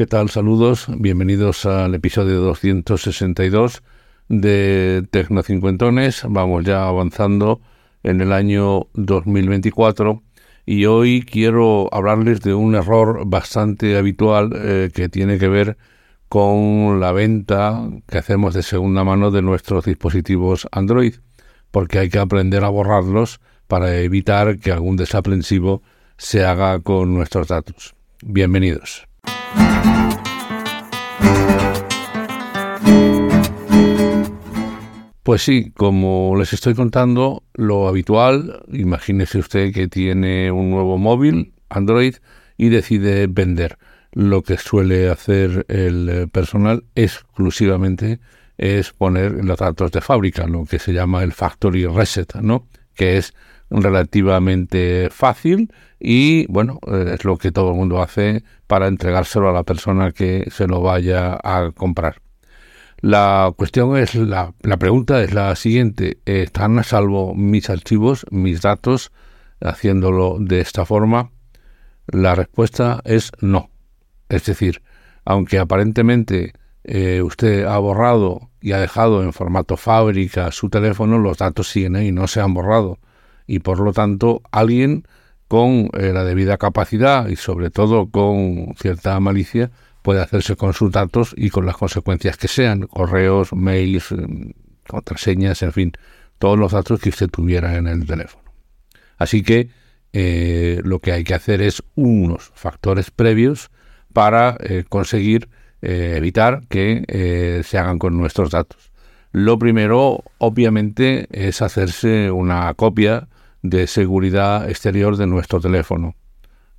¿Qué tal? Saludos, bienvenidos al episodio 262 de Tecnocincuentones. Vamos ya avanzando en el año 2024 y hoy quiero hablarles de un error bastante habitual eh, que tiene que ver con la venta que hacemos de segunda mano de nuestros dispositivos Android, porque hay que aprender a borrarlos para evitar que algún desaprensivo se haga con nuestros datos. Bienvenidos. Pues sí, como les estoy contando, lo habitual, imagínese usted que tiene un nuevo móvil, Android, y decide vender. Lo que suele hacer el personal exclusivamente es poner los datos de fábrica, lo que se llama el factory reset, ¿no? Que es relativamente fácil y bueno, eh, es lo que todo el mundo hace para entregárselo a la persona que se lo vaya a comprar. La cuestión es, la, la pregunta es la siguiente, ¿están a salvo mis archivos, mis datos, haciéndolo de esta forma? La respuesta es no. Es decir, aunque aparentemente eh, usted ha borrado y ha dejado en formato fábrica su teléfono, los datos siguen ahí, no se han borrado y por lo tanto alguien con eh, la debida capacidad y sobre todo con cierta malicia puede hacerse con sus datos y con las consecuencias que sean, correos, mails, eh, contraseñas, en fin, todos los datos que usted tuviera en el teléfono. Así que eh, lo que hay que hacer es unos factores previos para conseguir evitar que se hagan con nuestros datos. Lo primero, obviamente, es hacerse una copia de seguridad exterior de nuestro teléfono.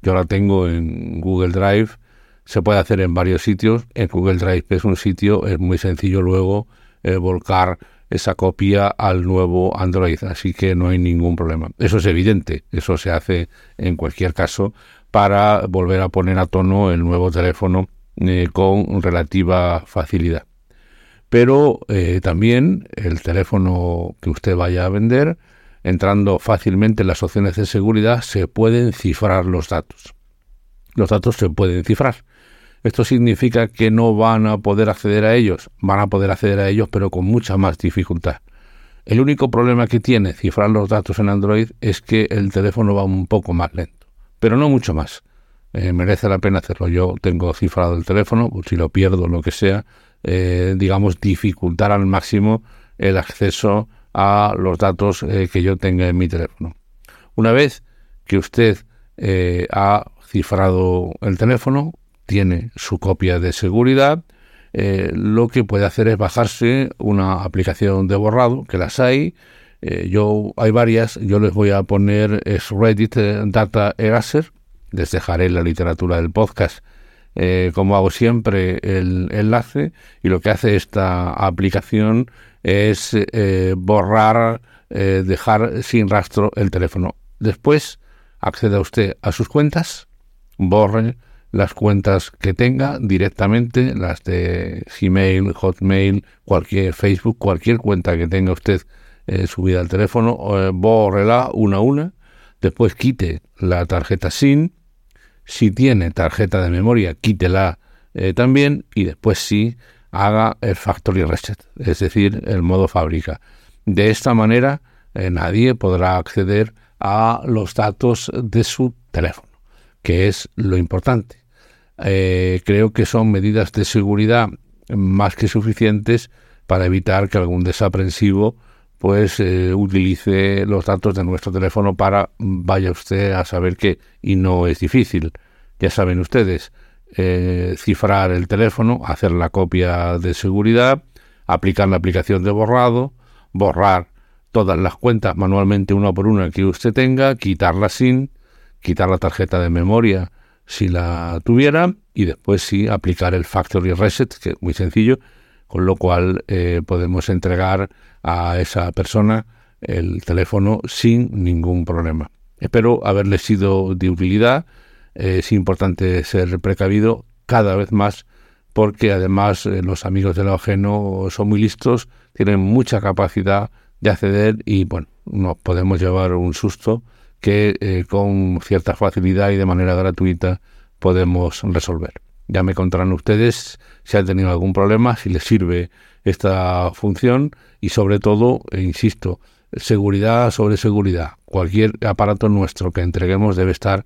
Yo la tengo en Google Drive, se puede hacer en varios sitios. En Google Drive es un sitio, es muy sencillo luego eh, volcar esa copia al nuevo Android, así que no hay ningún problema. Eso es evidente, eso se hace en cualquier caso para volver a poner a tono el nuevo teléfono eh, con relativa facilidad. Pero eh, también el teléfono que usted vaya a vender entrando fácilmente en las opciones de seguridad, se pueden cifrar los datos. Los datos se pueden cifrar. Esto significa que no van a poder acceder a ellos, van a poder acceder a ellos pero con mucha más dificultad. El único problema que tiene cifrar los datos en Android es que el teléfono va un poco más lento, pero no mucho más. Eh, merece la pena hacerlo. Yo tengo cifrado el teléfono, si lo pierdo, lo que sea, eh, digamos, dificultar al máximo el acceso a los datos eh, que yo tenga en mi teléfono. Una vez que usted eh, ha cifrado el teléfono, tiene su copia de seguridad, eh, lo que puede hacer es bajarse una aplicación de borrado, que las hay. yo hay varias, yo les voy a poner es Reddit Data Eraser. Les dejaré la literatura del podcast, como hago siempre, el enlace. Y lo que hace esta aplicación es eh, borrar, eh, dejar sin rastro el teléfono. Después acceda usted a sus cuentas, borre las cuentas que tenga directamente, las de Gmail, Hotmail, cualquier Facebook, cualquier cuenta que tenga usted eh, subida al teléfono, bórrela una a una, después quite la tarjeta SIM, si tiene tarjeta de memoria, quítela también. Y después sí haga el factory reset, es decir, el modo fábrica. De esta manera, eh, nadie podrá acceder a los datos de su teléfono, que es lo importante. Eh, creo que son medidas de seguridad más que suficientes para evitar que algún desaprensivo pues eh, utilice los datos de nuestro teléfono para vaya usted a saber qué y no es difícil ya saben ustedes eh, cifrar el teléfono, hacer la copia de seguridad, aplicar la aplicación de borrado, borrar todas las cuentas manualmente una por una que usted tenga, quitar la SIM, quitar la tarjeta de memoria si la tuviera y después sí aplicar el factory reset, que es muy sencillo, con lo cual eh, podemos entregar a esa persona el teléfono sin ningún problema. Espero haberle sido de utilidad es importante ser precavido cada vez más porque además eh, los amigos del ajeno son muy listos, tienen mucha capacidad de acceder y bueno, nos podemos llevar un susto que eh, con cierta facilidad y de manera gratuita podemos resolver. Ya me contarán ustedes si han tenido algún problema, si les sirve esta función y sobre todo, insisto, seguridad sobre seguridad. Cualquier aparato nuestro que entreguemos debe estar